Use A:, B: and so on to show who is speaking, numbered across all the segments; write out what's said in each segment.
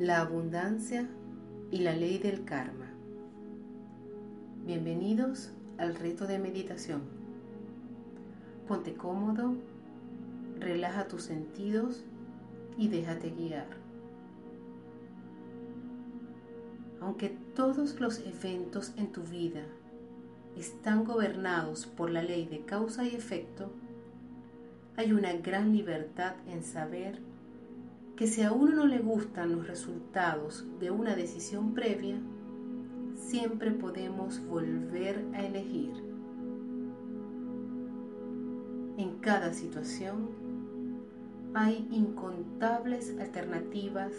A: la abundancia y la ley del karma. Bienvenidos al reto de meditación. Ponte cómodo, relaja tus sentidos y déjate guiar. Aunque todos los eventos en tu vida están gobernados por la ley de causa y efecto, hay una gran libertad en saber que si a uno no le gustan los resultados de una decisión previa, siempre podemos volver a elegir. En cada situación hay incontables alternativas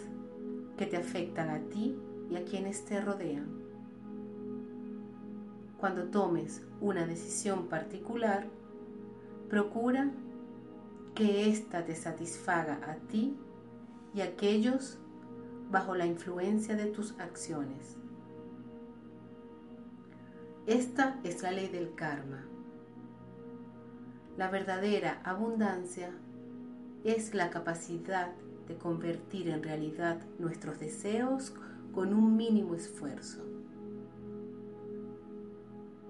A: que te afectan a ti y a quienes te rodean. Cuando tomes una decisión particular, procura que ésta te satisfaga a ti y aquellos bajo la influencia de tus acciones. Esta es la ley del karma. La verdadera abundancia es la capacidad de convertir en realidad nuestros deseos con un mínimo esfuerzo.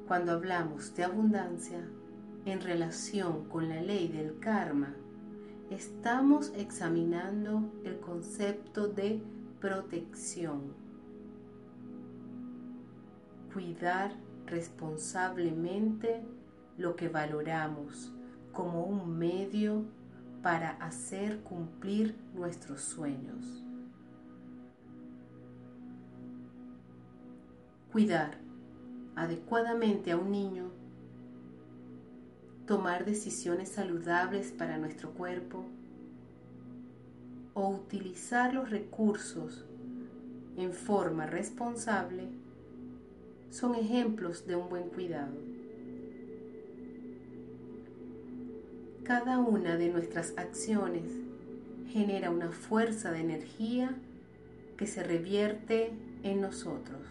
A: Cuando hablamos de abundancia en relación con la ley del karma, estamos examinando el concepto de protección. Cuidar responsablemente lo que valoramos como un medio para hacer cumplir nuestros sueños. Cuidar adecuadamente a un niño tomar decisiones saludables para nuestro cuerpo o utilizar los recursos en forma responsable son ejemplos de un buen cuidado. Cada una de nuestras acciones genera una fuerza de energía que se revierte en nosotros.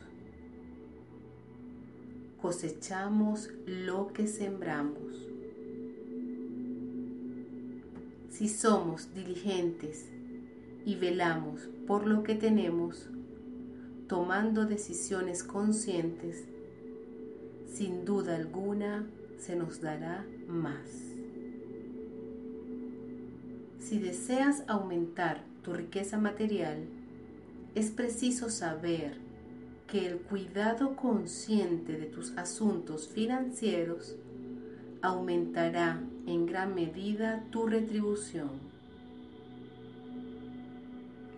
A: Cosechamos lo que sembramos. Si somos diligentes y velamos por lo que tenemos, tomando decisiones conscientes, sin duda alguna se nos dará más. Si deseas aumentar tu riqueza material, es preciso saber que el cuidado consciente de tus asuntos financieros aumentará en gran medida tu retribución.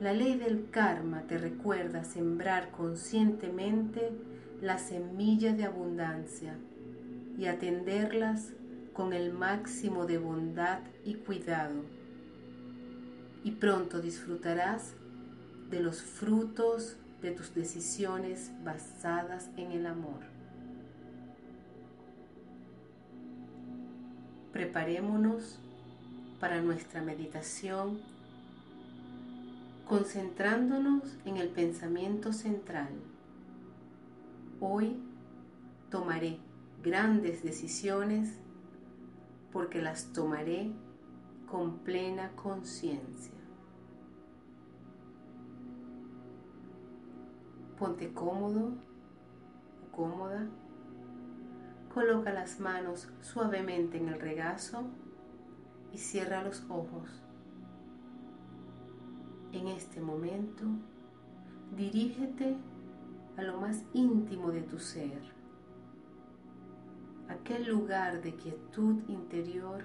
A: La ley del karma te recuerda sembrar conscientemente las semillas de abundancia y atenderlas con el máximo de bondad y cuidado. Y pronto disfrutarás de los frutos de tus decisiones basadas en el amor. Preparémonos para nuestra meditación concentrándonos en el pensamiento central. Hoy tomaré grandes decisiones porque las tomaré con plena conciencia. Ponte cómodo o cómoda Coloca las manos suavemente en el regazo y cierra los ojos. En este momento, dirígete a lo más íntimo de tu ser, aquel lugar de quietud interior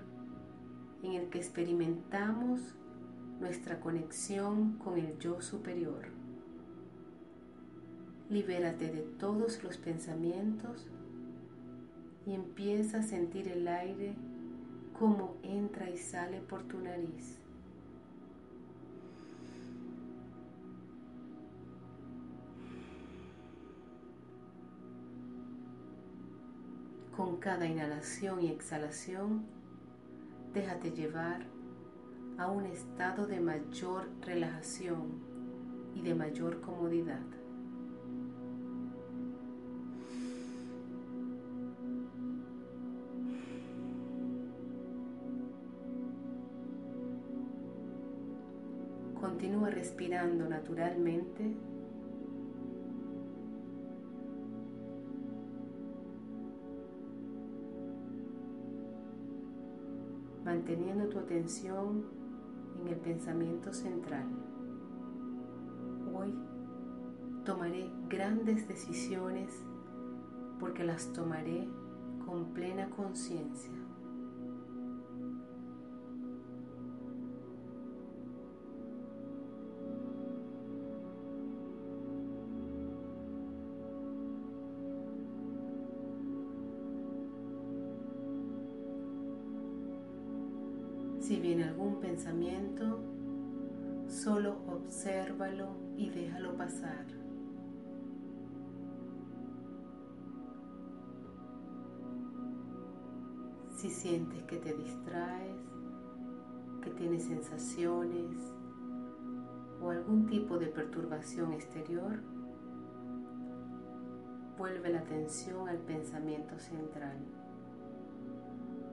A: en el que experimentamos nuestra conexión con el yo superior. Libérate de todos los pensamientos y empieza a sentir el aire como entra y sale por tu nariz. Con cada inhalación y exhalación, déjate llevar a un estado de mayor relajación y de mayor comodidad. Continúa respirando naturalmente. manteniendo tu atención en el pensamiento central. Hoy tomaré grandes decisiones porque las tomaré con plena conciencia. Pensamiento, solo obsérvalo y déjalo pasar. Si sientes que te distraes, que tienes sensaciones o algún tipo de perturbación exterior, vuelve la atención al pensamiento central.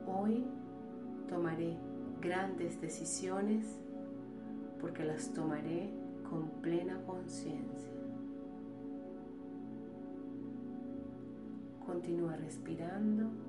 A: Hoy tomaré grandes decisiones porque las tomaré con plena conciencia. Continúa respirando.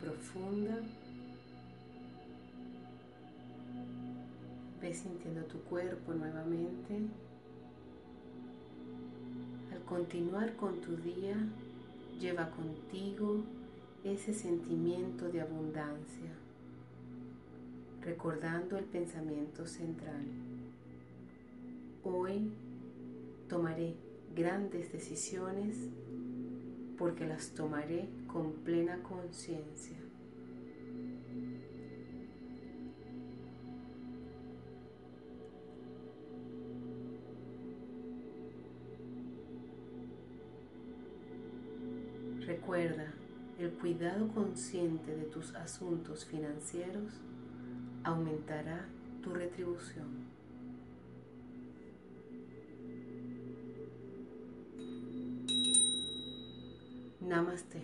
A: Profunda. Ve sintiendo tu cuerpo nuevamente. Al continuar con tu día, lleva contigo ese sentimiento de abundancia, recordando el pensamiento central. Hoy tomaré grandes decisiones porque las tomaré con plena conciencia. Recuerda, el cuidado consciente de tus asuntos financieros aumentará tu retribución. Namaste.